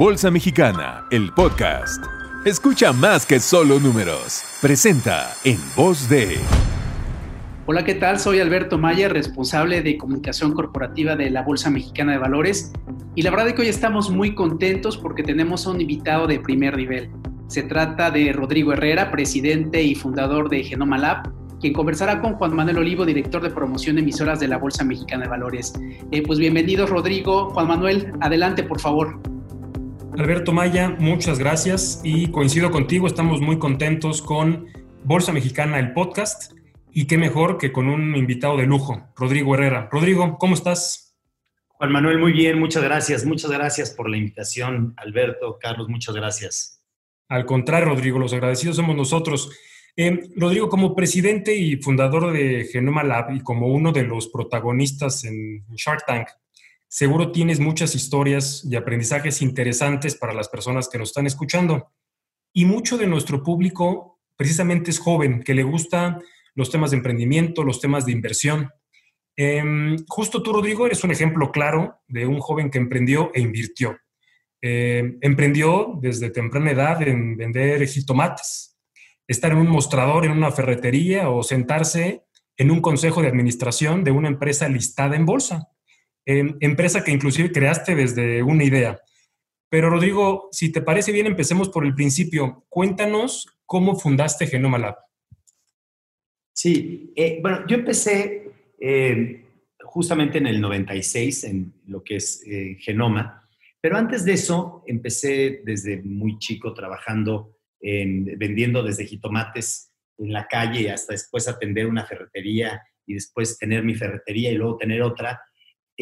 Bolsa Mexicana, el podcast. Escucha más que solo números. Presenta en voz de... Hola, ¿qué tal? Soy Alberto Maya, responsable de comunicación corporativa de la Bolsa Mexicana de Valores. Y la verdad es que hoy estamos muy contentos porque tenemos a un invitado de primer nivel. Se trata de Rodrigo Herrera, presidente y fundador de Genoma Lab, quien conversará con Juan Manuel Olivo, director de promoción de emisoras de la Bolsa Mexicana de Valores. Eh, pues bienvenido, Rodrigo. Juan Manuel, adelante, por favor. Alberto Maya, muchas gracias y coincido contigo, estamos muy contentos con Bolsa Mexicana, el podcast, y qué mejor que con un invitado de lujo, Rodrigo Herrera. Rodrigo, ¿cómo estás? Juan Manuel, muy bien, muchas gracias, muchas gracias por la invitación, Alberto, Carlos, muchas gracias. Al contrario, Rodrigo, los agradecidos somos nosotros. Eh, Rodrigo, como presidente y fundador de Genoma Lab y como uno de los protagonistas en Shark Tank, seguro tienes muchas historias y aprendizajes interesantes para las personas que nos están escuchando. Y mucho de nuestro público precisamente es joven, que le gusta los temas de emprendimiento, los temas de inversión. Em, justo tú, Rodrigo, eres un ejemplo claro de un joven que emprendió e invirtió. Em, emprendió desde temprana edad en vender jitomates, estar en un mostrador en una ferretería o sentarse en un consejo de administración de una empresa listada en bolsa, empresa que inclusive creaste desde una idea. Pero Rodrigo, si te parece bien, empecemos por el principio. Cuéntanos cómo fundaste Genoma Lab. Sí, eh, bueno, yo empecé eh, justamente en el 96 en lo que es eh, Genoma, pero antes de eso empecé desde muy chico trabajando vendiendo desde jitomates en la calle hasta después atender una ferretería y después tener mi ferretería y luego tener otra.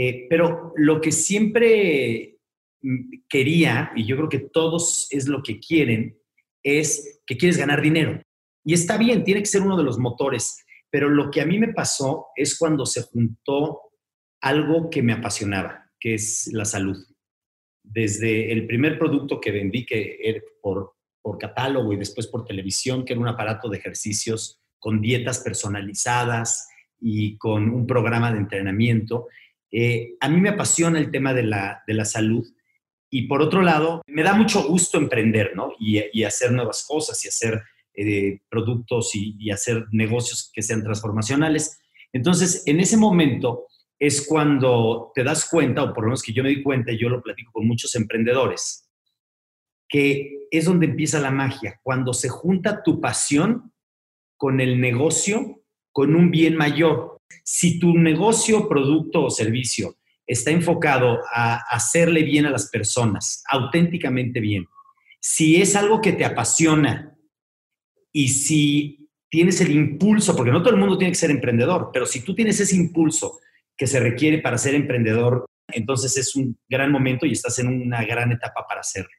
Eh, pero lo que siempre mm, quería, y yo creo que todos es lo que quieren, es que quieres ganar dinero. Y está bien, tiene que ser uno de los motores, pero lo que a mí me pasó es cuando se juntó algo que me apasionaba, que es la salud. Desde el primer producto que vendí, que era por por catálogo y después por televisión, que era un aparato de ejercicios con dietas personalizadas y con un programa de entrenamiento. Eh, a mí me apasiona el tema de la, de la, salud y por otro lado, me da mucho gusto emprender, ¿no? Y, hacer nuevas cosas y hacer eh, productos y, y hacer negocios que sean transformacionales. Entonces, en ese momento es cuando te das cuenta, o por lo menos que yo me di cuenta, y yo lo platico con muchos emprendedores, que es donde empieza la magia, cuando se junta tu pasión con el negocio, con un bien mayor. Si tu negocio, producto o servicio está enfocado a hacerle bien a las personas, auténticamente bien, si es algo que te apasiona y si tienes el impulso, porque no todo el mundo tiene que ser emprendedor, pero si tú tienes ese impulso que se requiere para ser emprendedor, entonces es un gran momento y estás en una gran etapa para hacerlo.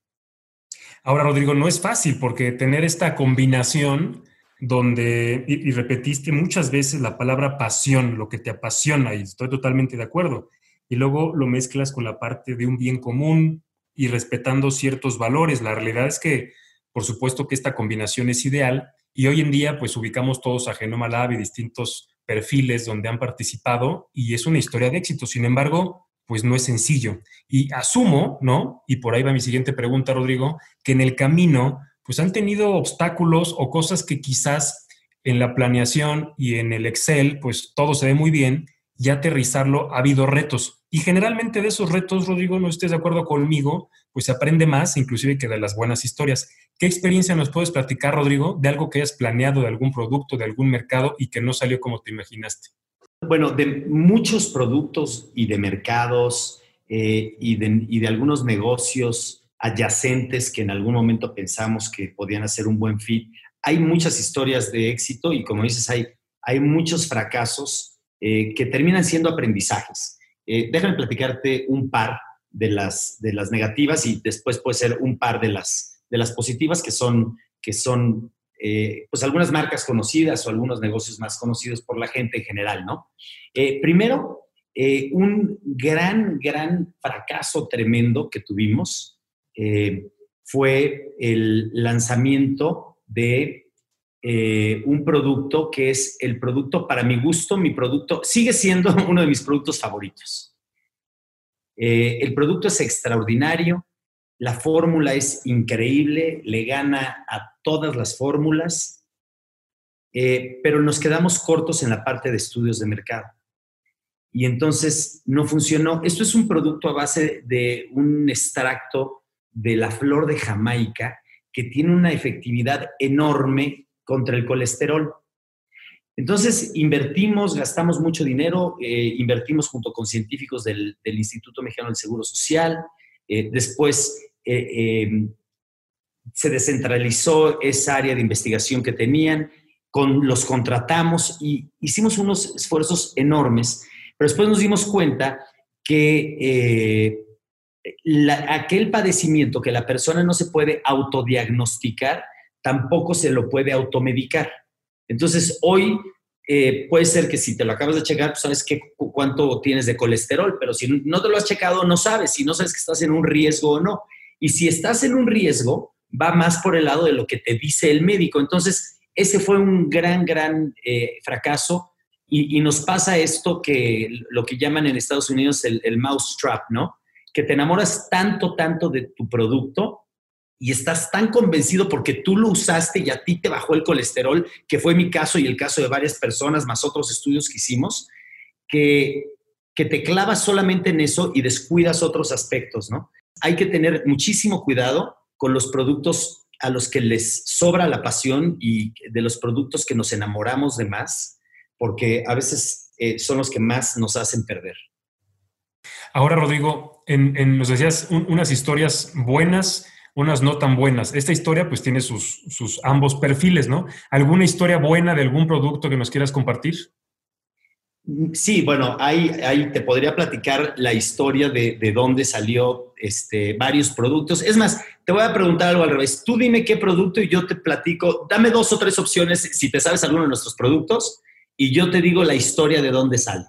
Ahora, Rodrigo, no es fácil porque tener esta combinación donde, y, repetiste muchas veces la palabra pasión, lo que te apasiona, y estoy totalmente de acuerdo, y luego lo mezclas con la parte de un bien común y respetando ciertos valores. La realidad es que, por supuesto que esta combinación es ideal, y hoy en día pues ubicamos todos a Genoma Lab y distintos perfiles donde han participado, y es una historia de éxito. Sin embargo, pues no es sencillo. Y asumo, ¿no? Y por ahí va mi siguiente pregunta, Rodrigo, que en el camino, pues han tenido obstáculos o cosas que quizás en la planeación y en el Excel, pues todo se ve muy bien, y aterrizarlo ha habido retos. Y generalmente de esos retos, Rodrigo, no estés de acuerdo conmigo, pues se aprende más, inclusive que de las buenas historias. ¿Qué experiencia nos puedes platicar, Rodrigo, de algo que hayas planeado, de algún producto, de algún mercado y que no salió como te imaginaste? Bueno, de muchos productos y de mercados eh, y, de, algunos negocios adyacentes que en algún momento pensamos que podían hacer un buen fit. Hay muchas historias de éxito y como dices, hay, hay muchos fracasos eh, que terminan siendo aprendizajes. Eh, déjame platicarte un par de las, de las negativas y después puede ser un par de las, de las positivas que son, que son eh, pues algunas marcas conocidas o algunos negocios más conocidos por la gente en general, ¿no? Eh, primero, un gran, gran fracaso tremendo que tuvimos fue el lanzamiento de un producto que es el producto, para mi gusto, mi producto, sigue siendo uno de mis productos favoritos. el producto es extraordinario, la fórmula es increíble, le gana a todas las fórmulas, eh, pero nos quedamos cortos en la parte de estudios de mercado. Y entonces no funcionó. Esto es un producto a base de un extracto de la flor de Jamaica que tiene una efectividad enorme contra el colesterol. Entonces, invertimos, gastamos mucho dinero, eh, invertimos junto con científicos del, Instituto Mexicano del Seguro Social, eh, después eh, em, se descentralizó esa área de investigación que tenían, con, los contratamos y hicimos unos esfuerzos enormes, pero después nos dimos cuenta que aquel padecimiento que la persona no se puede autodiagnosticar, tampoco se lo puede automedicar. Entonces, hoy eh, puede ser que si te lo acabas de checar, pues sabes qué, cuánto tienes de colesterol, pero si no te lo has checado, no sabes, si no sabes que estás en un riesgo o no. Y si estás en un riesgo, va más por el lado de lo que te dice el médico. Entonces, ese fue un gran, gran eh, fracaso y, nos pasa esto que lo que llaman en Estados Unidos el, el mouse trap, ¿no? Que te enamoras tanto, tanto de tu producto y estás tan convencido porque tú lo usaste y a ti te bajó el colesterol, que fue mi caso y el caso de varias personas, más otros estudios que hicimos, que, que te clavas solamente en eso y descuidas otros aspectos, ¿no? Hay que tener muchísimo cuidado con los productos a los que les sobra la pasión y de los productos que nos enamoramos de más, porque a veces eh, son los que más nos hacen perder. Ahora, Rodrigo, en, nos decías unas historias buenas, unas no tan buenas. Esta historia pues tiene sus, sus ambos perfiles, ¿no? ¿Alguna historia buena de algún producto que nos quieras compartir? Sí, bueno, ahí, ahí te podría platicar la historia de, de, dónde salió este, varios productos. Es más, te voy a preguntar algo al revés. Tú dime qué producto y yo te platico. Dame dos o tres opciones si te sabes alguno de nuestros productos y yo te digo la historia de dónde sale.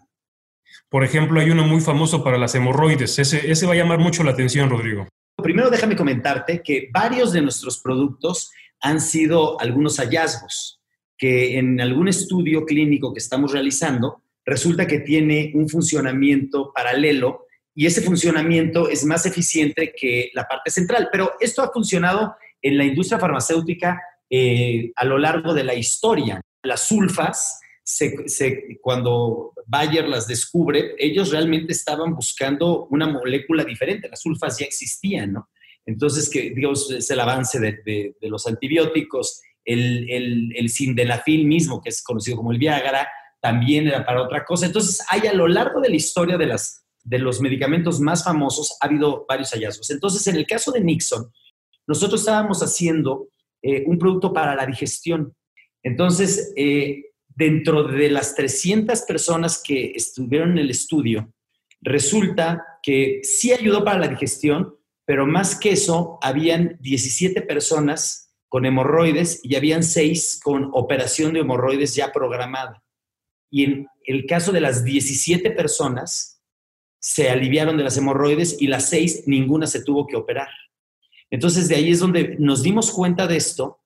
Por ejemplo, hay uno muy famoso para las hemorroides. Ese, va a llamar mucho la atención, Rodrigo. Primero déjame comentarte que varios de nuestros productos han sido algunos hallazgos que en algún estudio clínico que estamos realizando resulta que tiene un funcionamiento paralelo y ese funcionamiento es más eficiente que la parte central. Pero esto ha funcionado en la industria farmacéutica eh, a lo largo de la historia. Las sulfas cuando Bayer las descubre, ellos realmente estaban buscando una molécula diferente. Las sulfas ya existían, ¿no? Entonces, que, digamos, es el avance de, los antibióticos, el, el, el mismo, que es conocido como el Viagra, también era para otra cosa. Entonces, hay a lo largo de la historia de, las, de los medicamentos más famosos, ha habido varios hallazgos. Entonces, en el caso de Nixon, nosotros estábamos haciendo eh, un producto para la digestión. Entonces, eh, dentro de las 300 personas que estuvieron en el estudio, resulta que sí ayudó para la digestión, pero más que eso, habían 17 personas con hemorroides y habían 6 con operación de hemorroides ya programada. Y en el caso de las 17 personas, se aliviaron de las hemorroides y las 6, ninguna se tuvo que operar. Entonces, de ahí es donde nos dimos cuenta de esto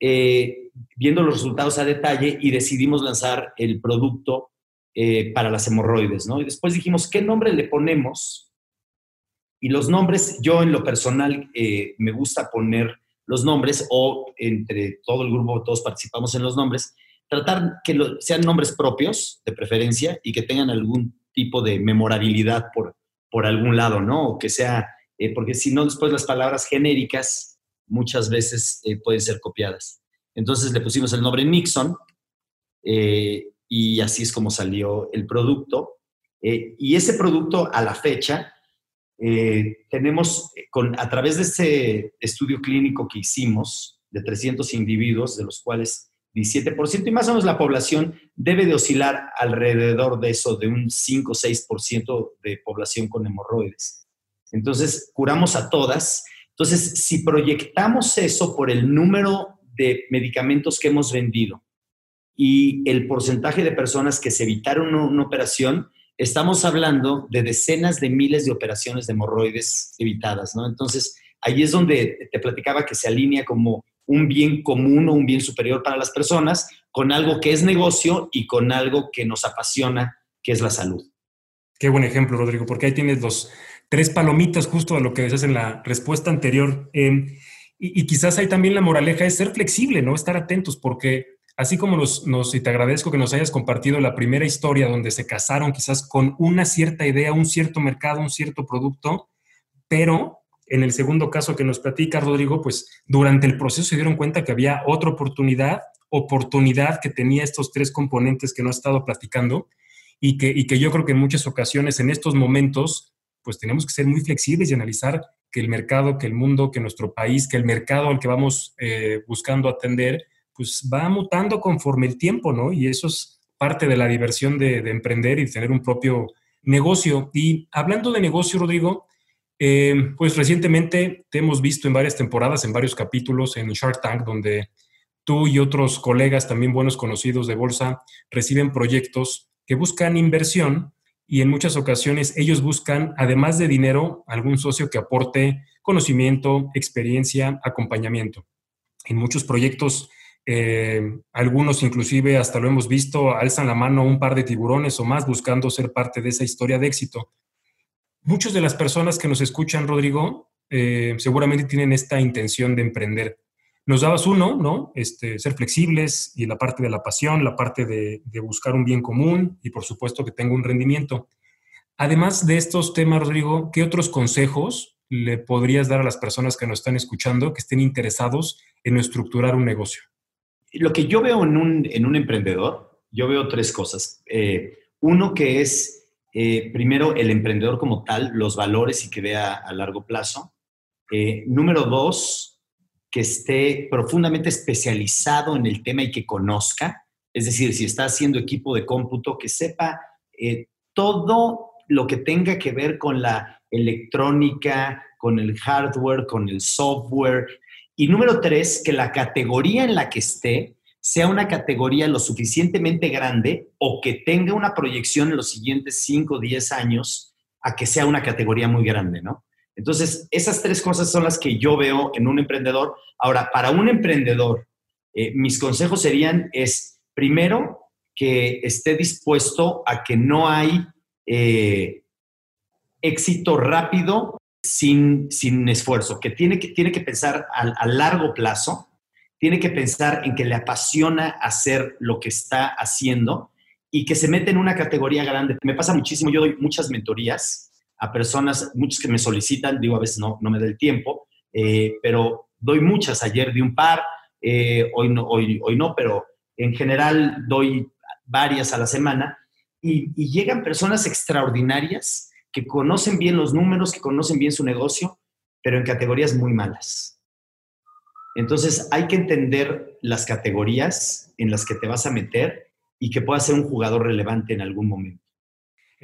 eh, viendo los resultados a detalle y decidimos lanzar el producto eh, para las hemorroides, ¿no? Y después dijimos, ¿qué nombre le ponemos? Y los nombres, yo en lo personal eh, me gusta poner los nombres o entre todo el grupo, todos participamos en los nombres, tratar que sean nombres propios de preferencia y que tengan algún tipo de memorabilidad por, por algún lado, ¿no? O que sea, porque si no, después las palabras genéricas muchas veces eh, pueden ser copiadas. Entonces le pusimos el nombre Nixon eh, y así es como salió el producto. Eh, y ese producto a la fecha, tenemos con, a través de ese estudio clínico que hicimos de 300 individuos, de los cuales 17%, y más o menos la población debe de oscilar alrededor de eso, de un 5 o 6% de población con hemorroides. Entonces, curamos a todas entonces, si proyectamos eso por el número de medicamentos que hemos vendido y el porcentaje de personas que se evitaron una, operación, estamos hablando de decenas de miles de operaciones de hemorroides evitadas, ¿no? Entonces, ahí es donde te platicaba que se alinea como un bien común o un bien superior para las personas con algo que es negocio y con algo que nos apasiona, que es la salud. Qué buen ejemplo, Rodrigo, porque ahí tienes los tres palomitas justo a lo que decías en la respuesta anterior. Em, y, quizás hay también la moraleja es ser flexible, ¿no? Estar atentos, porque así como nos, y te agradezco que nos hayas compartido la primera historia donde se casaron quizás con una cierta idea, un cierto mercado, un cierto producto, pero en el segundo caso que nos platica Rodrigo, pues durante el proceso se dieron cuenta que había otra oportunidad, oportunidad que tenía estos tres componentes que no ha estado platicando y que, y que yo creo que en muchas ocasiones en estos momentos, pues tenemos que ser muy flexibles y analizar que el mercado, que el mundo, que nuestro país, que el mercado al que vamos eh, buscando atender, pues va mutando conforme el tiempo, ¿no? Y eso es parte de la diversión de, de emprender y tener un propio negocio. Y hablando de negocio, Rodrigo, eh, pues recientemente te hemos visto en varias temporadas, en varios capítulos en Shark Tank, donde tú y otros colegas también buenos conocidos de bolsa reciben proyectos que buscan inversión y en muchas ocasiones ellos buscan, además de dinero, algún socio que aporte conocimiento, experiencia, acompañamiento. En muchos proyectos, eh, algunos inclusive hasta lo hemos visto, alzan la mano un par de tiburones o más buscando ser parte de esa historia de éxito. Muchas de las personas que nos escuchan, Rodrigo, eh, seguramente tienen esta intención de emprender. Nos dabas uno, ¿no? Este, ser flexibles y la parte de la pasión, la parte de, buscar un bien común y por supuesto que tenga un rendimiento. Además de estos temas, Rodrigo, ¿qué otros consejos le podrías dar a las personas que nos están escuchando que estén interesados en estructurar un negocio? Lo que yo veo en un, en un emprendedor, yo veo tres cosas. Eh, uno que es eh, primero, el emprendedor como tal, los valores y que vea a largo plazo. Eh, número dos, que esté profundamente especializado en el tema y que conozca. Es decir, si está haciendo equipo de cómputo, que sepa eh, todo lo que tenga que ver con la electrónica, con el hardware, con el software. Y número tres, que la categoría en la que esté sea una categoría lo suficientemente grande o que tenga una proyección en los siguientes 5 o 10 años a que sea una categoría muy grande, ¿no? Entonces, esas tres cosas son las que yo veo en un emprendedor. Ahora, para un emprendedor, eh, mis consejos serían, es, primero, que esté dispuesto a que no hay eh, éxito rápido sin, sin esfuerzo, que tiene que, tiene que pensar a largo plazo, tiene que pensar en que le apasiona hacer lo que está haciendo y que se mete en una categoría grande. Me pasa muchísimo, yo doy muchas mentorías a personas, muchos que me solicitan, digo a veces no, no me da el tiempo, eh, pero doy muchas, ayer di un par, eh, hoy, no, hoy, hoy no, pero en general doy varias a la semana. Y, y llegan personas extraordinarias que conocen bien los números, que conocen bien su negocio, pero en categorías muy malas. Entonces hay que entender las categorías en las que te vas a meter y que puedas ser un jugador relevante en algún momento.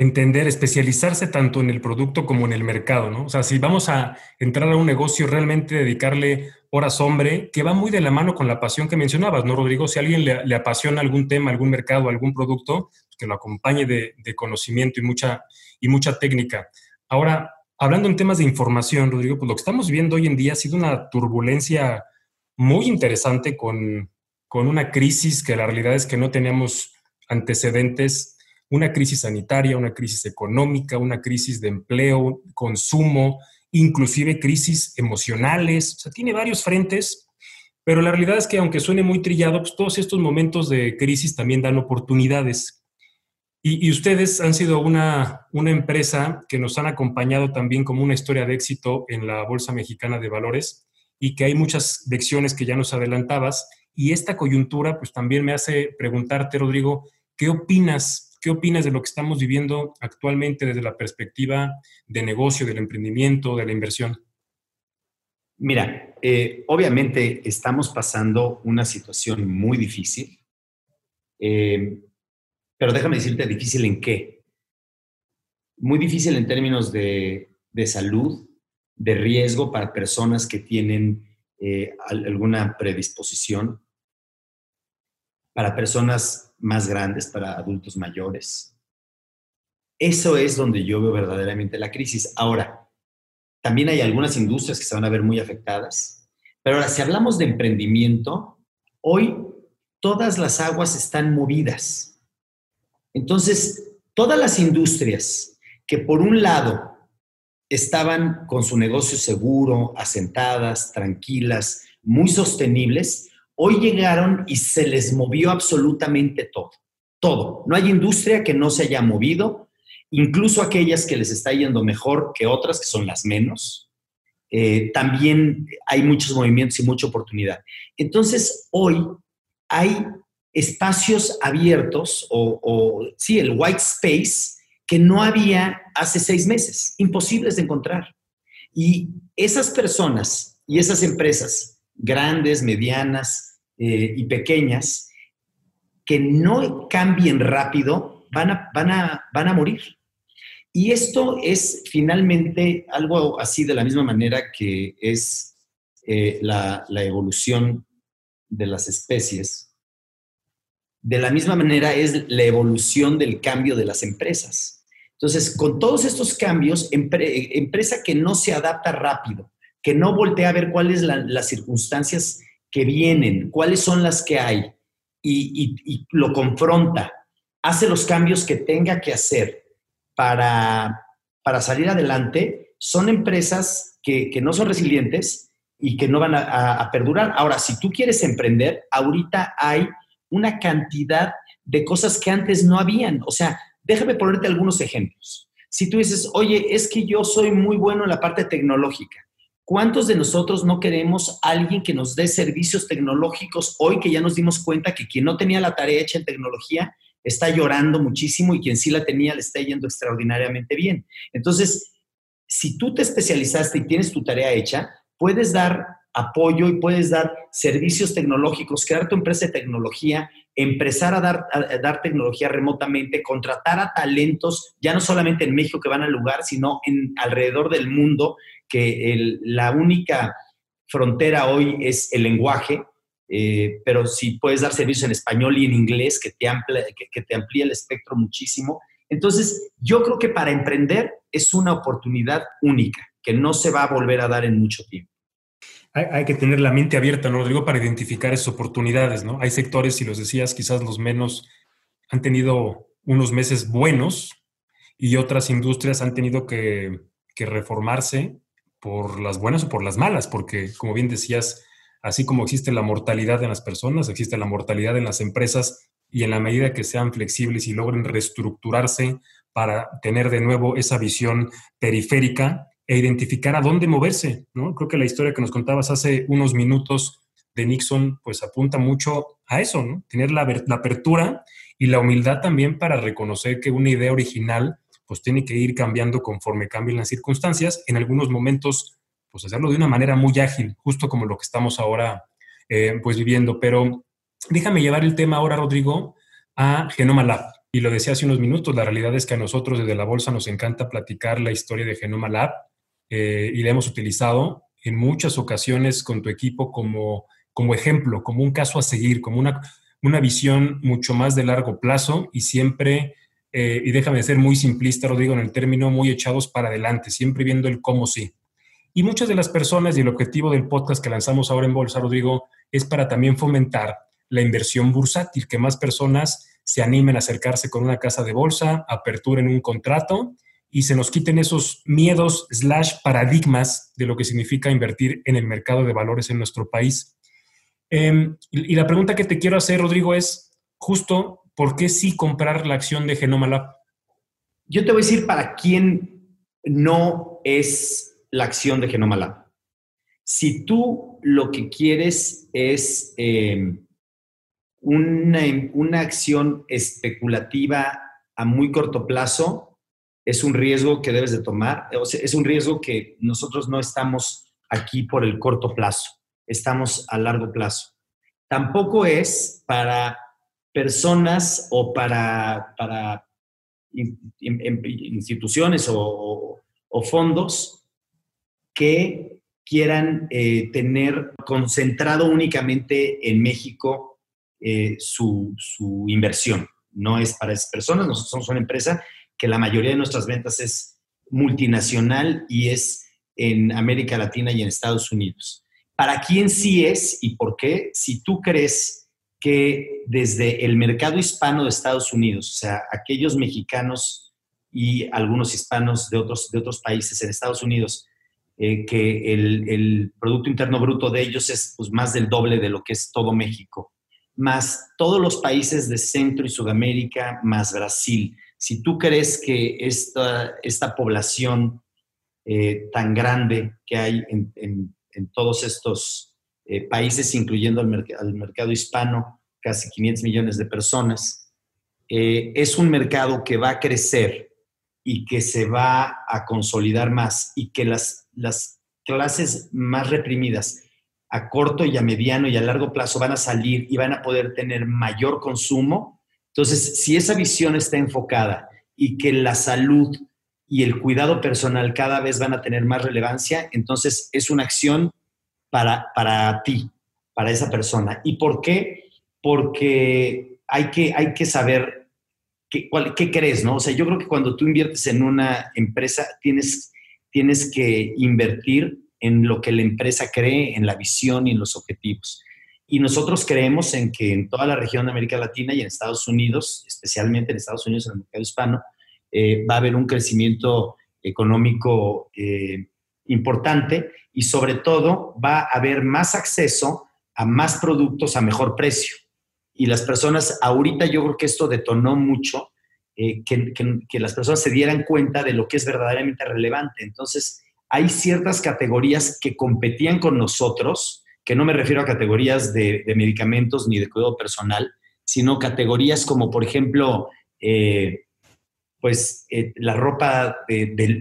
Entender, especializarse tanto en el producto como en el mercado, ¿no? O sea, si vamos a entrar a un negocio, realmente dedicarle horas hombre, que va muy de la mano con la pasión que mencionabas, ¿no, Rodrigo? Si a alguien le, apasiona algún tema, algún mercado, algún producto, pues que lo acompañe de, de conocimiento y mucha, y mucha técnica. Ahora, hablando en temas de información, Rodrigo, pues lo que estamos viendo hoy en día ha sido una turbulencia muy interesante con, una crisis que la realidad es que no teníamos antecedentes, una crisis sanitaria, una crisis económica, una crisis de empleo, consumo, inclusive crisis emocionales, o sea, tiene varios frentes, pero la realidad es que aunque suene muy trillado, pues todos estos momentos de crisis también dan oportunidades. Y, y, ustedes han sido una, una empresa que nos han acompañado también como una historia de éxito en la Bolsa Mexicana de Valores y que hay muchas lecciones que ya nos adelantabas. Y esta coyuntura, pues también me hace preguntarte, Rodrigo, ¿qué opinas? ¿Qué opinas de lo que estamos viviendo actualmente desde la perspectiva de negocio, del emprendimiento, de la inversión? Mira, eh, obviamente estamos pasando una situación muy difícil, eh, pero déjame decirte, difícil en qué. Muy difícil en términos de, de salud, de riesgo para personas que tienen eh, alguna predisposición, para personas más grandes, para adultos mayores. Eso es donde yo veo verdaderamente la crisis. Ahora, también hay algunas industrias que se van a ver muy afectadas, pero ahora, si hablamos de emprendimiento, hoy todas las aguas están movidas. Entonces, todas las industrias que por un lado estaban con su negocio seguro, asentadas, tranquilas, muy sostenibles, hoy llegaron y se les movió absolutamente todo, todo. No hay industria que no se haya movido, incluso aquellas que les está yendo mejor que otras, que son las menos. Eh, también hay muchos movimientos y mucha oportunidad. Entonces, hoy hay espacios abiertos o, o sí, el white space que no había hace seis meses, imposibles de encontrar. Y esas personas y esas empresas, grandes, medianas eh, y pequeñas, que no cambien rápido, van a, van, a, van a morir. Y esto es finalmente algo así de la misma manera que es eh, la, evolución de las especies. De la misma manera es la evolución del cambio de las empresas. Entonces, con todos estos cambios, empresa que no se adapta rápido, que no voltea a ver cuáles son las circunstancias que vienen, cuáles son las que hay, y, lo confronta, hace los cambios que tenga que hacer para, para salir adelante, son empresas que, no son resilientes y que no van a, a perdurar. Ahora, si tú quieres emprender, ahorita hay una cantidad de cosas que antes no habían. O sea, Déjame ponerte algunos ejemplos. Si tú dices, oye, es que yo soy muy bueno en la parte tecnológica, ¿cuántos de nosotros no queremos alguien que nos dé servicios tecnológicos hoy que ya nos dimos cuenta que quien no tenía la tarea hecha en tecnología está llorando muchísimo y quien sí la tenía le está yendo extraordinariamente bien? Entonces, si tú te especializaste y tienes tu tarea hecha, puedes dar apoyo y puedes dar servicios tecnológicos, crear tu empresa de tecnología empezar a dar, dar tecnología remotamente, contratar a talentos, ya no solamente en México que van al lugar, sino en alrededor del mundo, que la única frontera hoy es el lenguaje, eh, pero si puedes dar servicios en español y en inglés, que te, amplia, que te amplía el espectro muchísimo. Entonces, yo creo que para emprender es una oportunidad única, que no se va a volver a dar en mucho tiempo hay, que tener la mente abierta, ¿no, Rodrigo? Para identificar esas oportunidades, ¿no? Hay sectores, si los decías, quizás los menos han tenido unos meses buenos y otras industrias han tenido que, que reformarse por las buenas o por las malas, porque como bien decías, así como existe la mortalidad en las personas, existe la mortalidad en las empresas y en la medida que sean flexibles y logren reestructurarse para tener de nuevo esa visión periférica, e identificar a dónde moverse, ¿no? Creo que la historia que nos contabas hace unos minutos de Nixon, pues apunta mucho a eso, ¿no? Tener la, apertura y la humildad también para reconocer que una idea original, pues tiene que ir cambiando conforme cambien las circunstancias. En algunos momentos, pues hacerlo de una manera muy ágil, justo como lo que estamos ahora, eh, pues viviendo. Pero déjame llevar el tema ahora, Rodrigo, a Genoma Lab. Y lo decía hace unos minutos, la realidad es que a nosotros desde la bolsa nos encanta platicar la historia de Genoma Lab eh, y la hemos utilizado en muchas ocasiones con tu equipo como, como ejemplo, como un caso a seguir, como una, una visión mucho más de largo plazo y siempre, eh, y déjame ser muy simplista, Rodrigo, en el término, muy echados para adelante, siempre viendo el cómo sí. Y muchas de las personas, y el objetivo del podcast que lanzamos ahora en Bolsa, Rodrigo, es para también fomentar la inversión bursátil, que más personas se animen a acercarse con una casa de bolsa, aperturen un contrato y se nos quiten esos miedos slash paradigmas de lo que significa invertir en el mercado de valores en nuestro país. Em, y, la pregunta que te quiero hacer, Rodrigo, es justo, ¿por qué sí comprar la acción de Genoma Lab? Yo te voy a decir para quién no es la acción de Genoma Lab. Si tú lo que quieres es em, una, una acción especulativa a muy corto plazo, es un riesgo que debes de tomar, es un riesgo que nosotros no estamos aquí por el corto plazo, estamos a largo plazo. Tampoco es para personas o para, para instituciones o, fondos que quieran eh, tener concentrado únicamente en México eh, su, su, inversión. No es para esas personas, nosotros somos una empresa que la mayoría de nuestras ventas es multinacional y es en América Latina y en Estados Unidos. ¿Para quién sí es y por qué? Si tú crees que desde el mercado hispano de Estados Unidos, o sea, aquellos mexicanos y algunos hispanos de otros, de otros países en Estados Unidos, eh, que el, Producto Interno Bruto de ellos es pues, más del doble de lo que es todo México, más todos los países de Centro y Sudamérica, más Brasil. Si tú crees que esta, esta población eh, tan grande que hay en, todos estos eh, países, incluyendo al, al mercado hispano, casi 500 millones de personas, es un mercado que va a crecer y que se va a consolidar más y que las, las clases más reprimidas a corto y a mediano y a largo plazo van a salir y van a poder tener mayor consumo. Entonces, si esa visión está enfocada y que la salud y el cuidado personal cada vez van a tener más relevancia, entonces es una acción para, para ti, para esa persona. ¿Y por qué? Porque hay que, hay que saber ¿qué, crees? No? O sea, yo creo que cuando tú inviertes en una empresa, tienes, tienes que invertir en lo que la empresa cree, en la visión y en los objetivos. Y nosotros creemos en que en toda la región de América Latina y en Estados Unidos, especialmente en Estados Unidos, en el mercado hispano, eh, va a haber un crecimiento económico eh, importante y sobre todo va a haber más acceso a más productos a mejor precio y las personas, ahorita yo creo que esto detonó mucho, eh, que, que, las personas se dieran cuenta de lo que es verdaderamente relevante. Entonces, hay ciertas categorías que competían con nosotros, que no me refiero a categorías de, medicamentos ni de cuidado personal, sino categorías como, por ejemplo, eh, pues eh, la ropa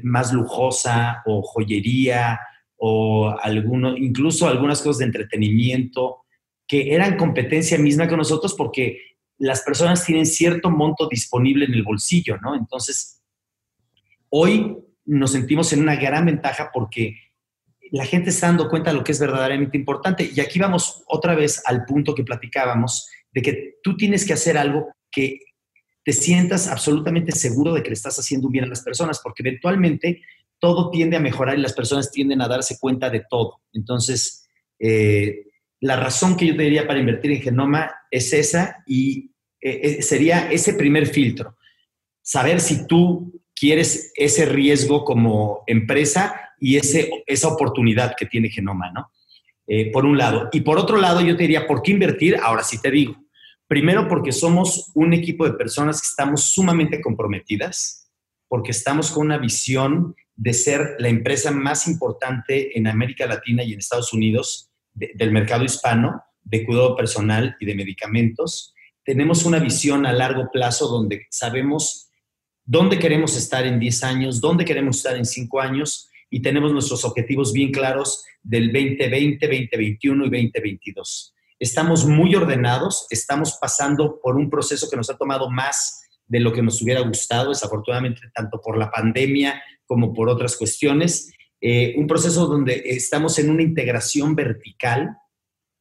más lujosa o joyería o alguno, incluso algunas cosas de entretenimiento que eran competencia misma con nosotros porque las personas tienen cierto monto disponible en el bolsillo, ¿no? Entonces, hoy nos sentimos en una gran ventaja porque la gente está dando cuenta de lo que es verdaderamente importante. Y aquí vamos otra vez al punto que platicábamos, de que tú tienes que hacer algo que te sientas absolutamente seguro de que le estás haciendo bien a las personas, porque eventualmente todo tiende a mejorar y las personas tienden a darse cuenta de todo. Entonces, eh, la razón que yo te diría para invertir en genoma es esa y eh, eh, sería ese primer filtro. Saber si tú quieres ese riesgo como empresa y ese, esa oportunidad que tiene genoma, ¿no? Por un lado. Y por otro lado, yo te diría, ¿por qué invertir? Ahora sí te digo. Primero, porque somos un equipo de personas que estamos sumamente comprometidas, porque estamos con una visión de ser la empresa más importante en América Latina y en Estados Unidos del mercado hispano de cuidado personal y de medicamentos. Tenemos una visión a largo plazo donde sabemos dónde queremos estar en 10 años, dónde queremos estar en 5 años y tenemos nuestros objetivos bien claros del 2020, 2021 y 2022. Estamos muy ordenados, estamos pasando por un proceso que nos ha tomado más de lo que nos hubiera gustado, desafortunadamente, tanto por la pandemia como por otras cuestiones, eh, un proceso donde estamos en una integración vertical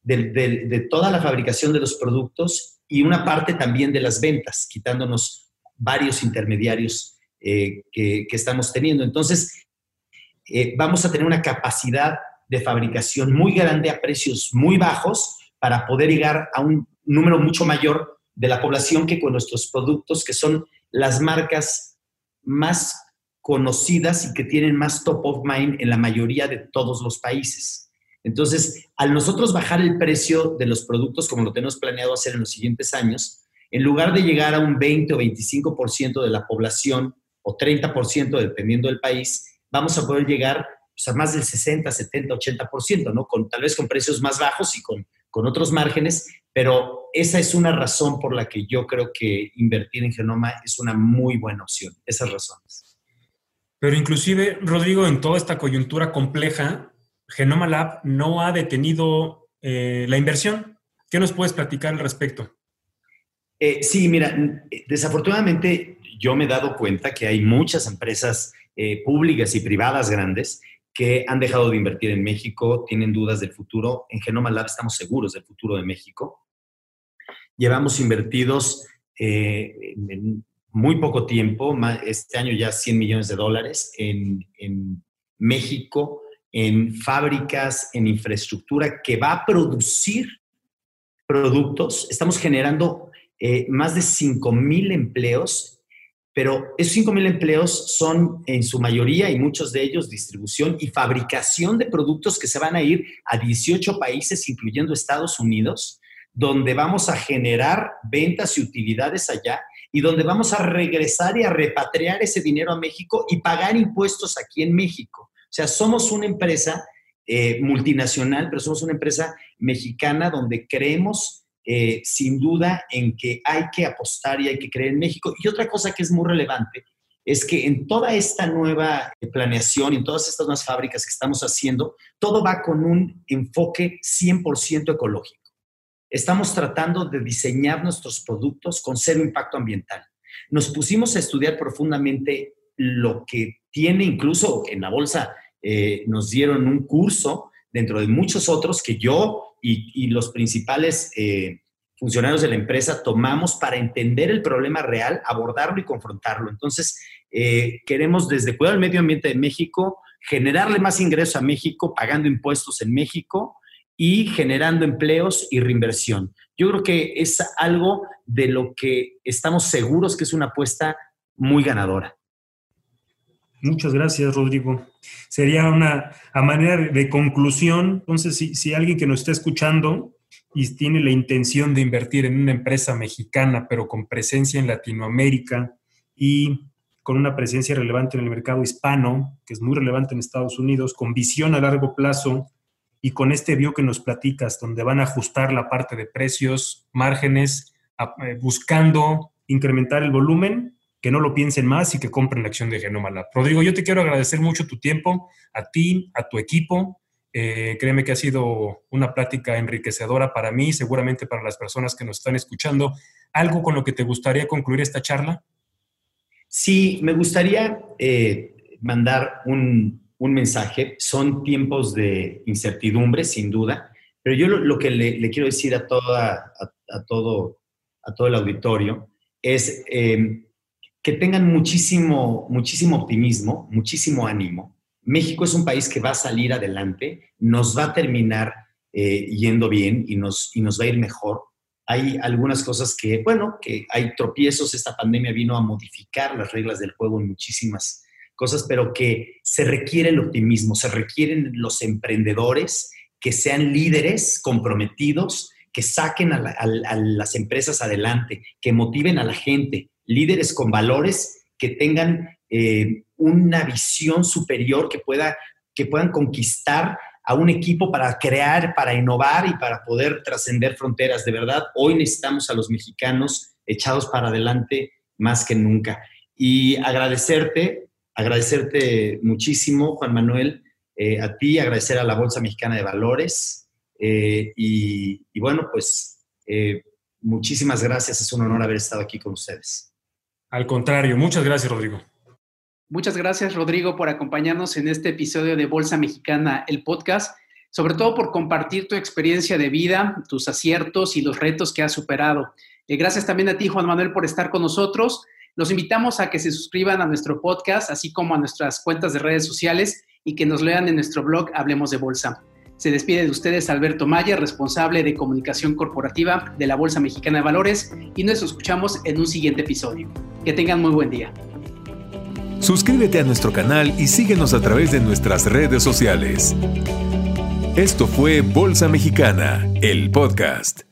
de, toda la fabricación de los productos y una parte también de las ventas, quitándonos varios intermediarios eh, que, estamos teniendo. Entonces, eh, vamos a tener una capacidad de fabricación muy grande a precios muy bajos para poder llegar a un número mucho mayor de la población que con nuestros productos, que son las marcas más conocidas y que tienen más top of mind en la mayoría de todos los países. Entonces, al nosotros bajar el precio de los productos como lo tenemos planeado hacer en los siguientes años, en lugar de llegar a un 20 o 25% de la población o 30% dependiendo del país, vamos a poder llegar pues, a más del 60, 70, 80%, ¿no? Con, tal vez con precios más bajos y con, con otros márgenes, pero esa es una razón por la que yo creo que invertir en genoma es una muy buena opción, esas razones. Pero inclusive, Rodrigo, en toda esta coyuntura compleja, Genoma Lab no ha detenido eh, la inversión. ¿Qué nos puedes platicar al respecto? Eh, sí, mira, desafortunadamente yo me he dado cuenta que hay muchas empresas eh, públicas y privadas grandes que han dejado de invertir en México, tienen dudas del futuro. En Genoma Lab estamos seguros del futuro de México. Llevamos invertidos en, muy poco tiempo, este año ya 100 millones de dólares en, México, en fábricas, en infraestructura que va a producir productos. Estamos generando eh, más de 5 mil empleos, pero esos 5 mil empleos son en su mayoría y muchos de ellos distribución y fabricación de productos que se van a ir a 18 países, incluyendo Estados Unidos, donde vamos a generar ventas y utilidades allá y donde vamos a regresar y a repatriar ese dinero a México y pagar impuestos aquí en México. O sea, somos una empresa eh, multinacional, pero somos una empresa mexicana donde creemos eh, sin duda en que hay que apostar y hay que creer en México. Y otra cosa que es muy relevante es que en toda esta nueva planeación, en todas estas nuevas fábricas que estamos haciendo, todo va con un enfoque 100% ecológico. Estamos tratando de diseñar nuestros productos con cero impacto ambiental. Nos pusimos a estudiar profundamente lo que tiene incluso en la bolsa, eh, nos dieron un curso dentro de muchos otros que yo y, los principales eh, funcionarios de la empresa tomamos para entender el problema real, abordarlo y confrontarlo. Entonces, eh, queremos desde cuidar el medio ambiente de México, generarle más ingresos a México, pagando impuestos en México y generando empleos y reinversión. Yo creo que es algo de lo que estamos seguros que es una apuesta muy ganadora. Muchas gracias, Rodrigo. Sería una a manera de conclusión, entonces, si, si alguien que nos está escuchando y tiene la intención de invertir en una empresa mexicana, pero con presencia en Latinoamérica y con una presencia relevante en el mercado hispano, que es muy relevante en Estados Unidos, con visión a largo plazo y con este view que nos platicas, donde van a ajustar la parte de precios, márgenes, eh, buscando incrementar el volumen, que no lo piensen más y que compren la acción de Genoma. Rodrigo, yo te quiero agradecer mucho tu tiempo, a ti, a tu equipo. Eh, créeme que ha sido una plática enriquecedora para mí, seguramente para las personas que nos están escuchando. ¿Algo con lo que te gustaría concluir esta charla? Sí, me gustaría eh, mandar un, mensaje. Son tiempos de incertidumbre, sin duda, pero yo lo, que le, quiero decir a, toda, a, todo, a todo el auditorio es eh, que tengan muchísimo, muchísimo optimismo, muchísimo ánimo. México es un país que va a salir adelante, nos va a terminar eh, yendo bien y nos, y nos va a ir mejor. Hay algunas cosas que, bueno, que hay tropiezos, esta pandemia vino a modificar las reglas del juego en muchísimas cosas, pero que se requiere el optimismo, se requieren los emprendedores que sean líderes comprometidos, que saquen a las empresas adelante, que motiven a la gente, líderes con valores que tengan eh, una visión superior, que, pueda, que puedan conquistar a un equipo para crear, para innovar y para poder trascender fronteras. De verdad, hoy necesitamos a los mexicanos echados para adelante más que nunca. Y agradecerte, agradecerte muchísimo, Juan Manuel, eh, a ti, agradecer a la Bolsa Mexicana de Valores. Eh, y, y, bueno, pues muchísimas gracias, es un honor haber estado aquí con ustedes. Al contrario, muchas gracias, Rodrigo. Muchas gracias, Rodrigo, por acompañarnos en este episodio de Bolsa Mexicana, el podcast, sobre todo por compartir tu experiencia de vida, tus aciertos y los retos que has superado. Eh, gracias también a ti, Juan Manuel, por estar con nosotros. Los invitamos a que se suscriban a nuestro podcast, así como a nuestras cuentas de redes sociales y que nos lean en nuestro blog Hablemos de Bolsa. Se despide de ustedes Alberto Maya, responsable de comunicación corporativa de la Bolsa Mexicana de Valores, y nos escuchamos en un siguiente episodio. Que tengan muy buen día. Suscríbete a nuestro canal y síguenos a través de nuestras redes sociales. Esto fue Bolsa Mexicana, el podcast.